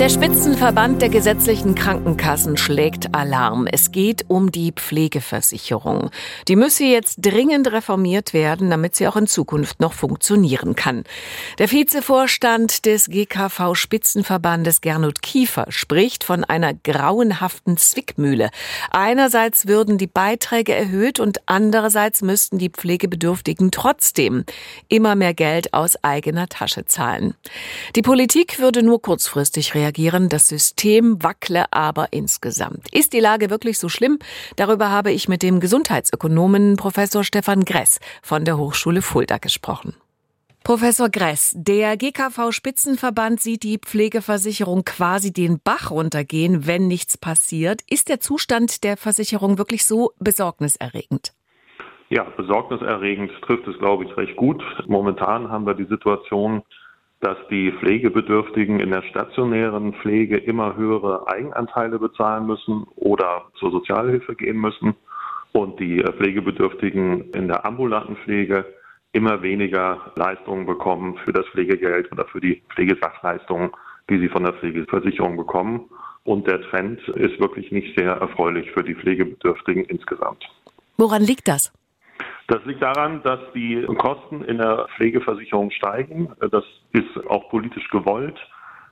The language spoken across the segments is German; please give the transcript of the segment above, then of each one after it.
Der Spitzenverband der gesetzlichen Krankenkassen schlägt Alarm. Es geht um die Pflegeversicherung. Die müsse jetzt dringend reformiert werden, damit sie auch in Zukunft noch funktionieren kann. Der Vizevorstand des GKV Spitzenverbandes Gernot Kiefer spricht von einer grauenhaften Zwickmühle. Einerseits würden die Beiträge erhöht und andererseits müssten die Pflegebedürftigen trotzdem immer mehr Geld aus eigener Tasche zahlen. Die Politik würde nur kurzfristig reagieren reagieren. Das System wackle aber insgesamt. Ist die Lage wirklich so schlimm? Darüber habe ich mit dem Gesundheitsökonomen Professor Stefan Gress von der Hochschule Fulda gesprochen. Professor Gress, der GKV Spitzenverband sieht die Pflegeversicherung quasi den Bach runtergehen, wenn nichts passiert. Ist der Zustand der Versicherung wirklich so besorgniserregend? Ja, besorgniserregend trifft es, glaube ich, recht gut. Momentan haben wir die Situation, dass die Pflegebedürftigen in der stationären Pflege immer höhere Eigenanteile bezahlen müssen oder zur Sozialhilfe gehen müssen und die Pflegebedürftigen in der ambulanten Pflege immer weniger Leistungen bekommen für das Pflegegeld oder für die Pflegesachleistungen, die sie von der Pflegeversicherung bekommen. Und der Trend ist wirklich nicht sehr erfreulich für die Pflegebedürftigen insgesamt. Woran liegt das? Das liegt daran, dass die Kosten in der Pflegeversicherung steigen. Das ist auch politisch gewollt.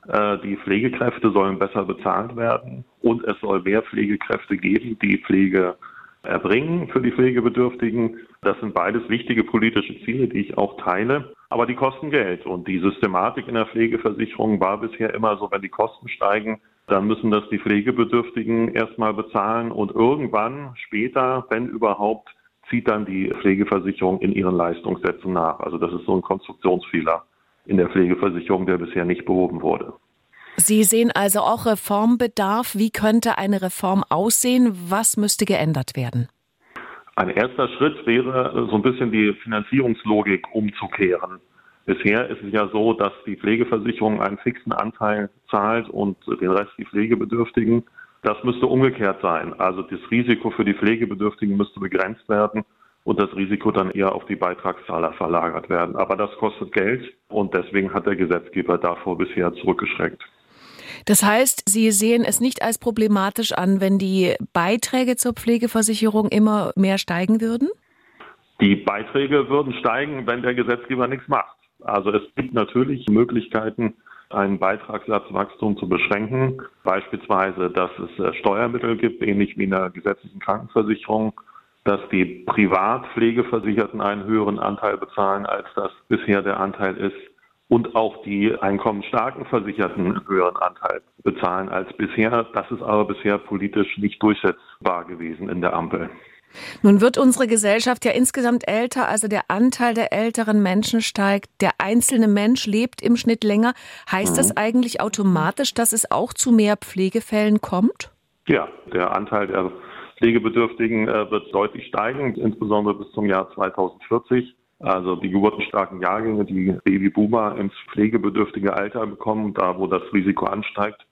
Äh, die Pflegekräfte sollen besser bezahlt werden und es soll mehr Pflegekräfte geben, die Pflege erbringen für die Pflegebedürftigen. Das sind beides wichtige politische Ziele, die ich auch teile. Aber die kosten Geld. Und die Systematik in der Pflegeversicherung war bisher immer so, wenn die Kosten steigen, dann müssen das die Pflegebedürftigen erstmal bezahlen und irgendwann später, wenn überhaupt, zieht dann die Pflegeversicherung in ihren Leistungssätzen nach. Also das ist so ein Konstruktionsfehler in der Pflegeversicherung, der bisher nicht behoben wurde. Sie sehen also auch Reformbedarf. Wie könnte eine Reform aussehen? Was müsste geändert werden? Ein erster Schritt wäre, so ein bisschen die Finanzierungslogik umzukehren. Bisher ist es ja so, dass die Pflegeversicherung einen fixen Anteil zahlt und den Rest die Pflegebedürftigen. Das müsste umgekehrt sein. Also das Risiko für die Pflegebedürftigen müsste begrenzt werden und das Risiko dann eher auf die Beitragszahler verlagert werden. Aber das kostet Geld und deswegen hat der Gesetzgeber davor bisher zurückgeschreckt. Das heißt, Sie sehen es nicht als problematisch an, wenn die Beiträge zur Pflegeversicherung immer mehr steigen würden? Die Beiträge würden steigen, wenn der Gesetzgeber nichts macht. Also es gibt natürlich Möglichkeiten, ein Beitragssatzwachstum zu beschränken. Beispielsweise, dass es äh, Steuermittel gibt, ähnlich wie in der gesetzlichen Krankenversicherung, dass die Privatpflegeversicherten einen höheren Anteil bezahlen, als das bisher der Anteil ist. Und auch die einkommensstarken Versicherten einen höheren Anteil bezahlen als bisher. Das ist aber bisher politisch nicht durchsetzbar gewesen in der Ampel. Nun wird unsere Gesellschaft ja insgesamt älter, also der Anteil der älteren Menschen steigt, der einzelne Mensch lebt im Schnitt länger. Heißt mhm. das eigentlich automatisch, dass es auch zu mehr Pflegefällen kommt? Ja, der Anteil der Pflegebedürftigen äh, wird deutlich steigen, insbesondere bis zum Jahr 2040. Also die geburtenstarken Jahrgänge, die Babyboomer ins pflegebedürftige Alter bekommen, da wo das Risiko ansteigt,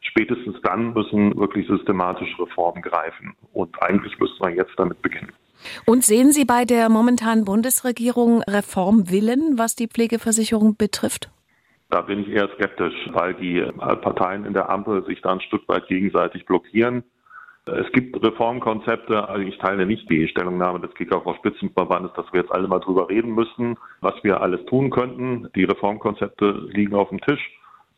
spätestens dann müssen wirklich systematische Reformen greifen. Und eigentlich müsste man jetzt damit beginnen. Und sehen Sie bei der momentanen Bundesregierung Reformwillen, was die Pflegeversicherung betrifft? Da bin ich eher skeptisch, weil die Parteien in der Ampel sich da ein Stück weit gegenseitig blockieren. Es gibt Reformkonzepte, also ich teile nicht die Stellungnahme des GKV Spitzenverbandes, dass wir jetzt alle mal drüber reden müssen, was wir alles tun könnten. Die Reformkonzepte liegen auf dem Tisch.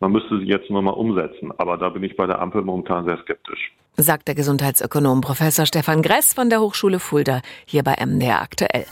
Man müsste sie jetzt nur mal umsetzen. Aber da bin ich bei der Ampel momentan sehr skeptisch. Sagt der Gesundheitsökonom Professor Stefan Gress von der Hochschule Fulda hier bei MDR aktuell.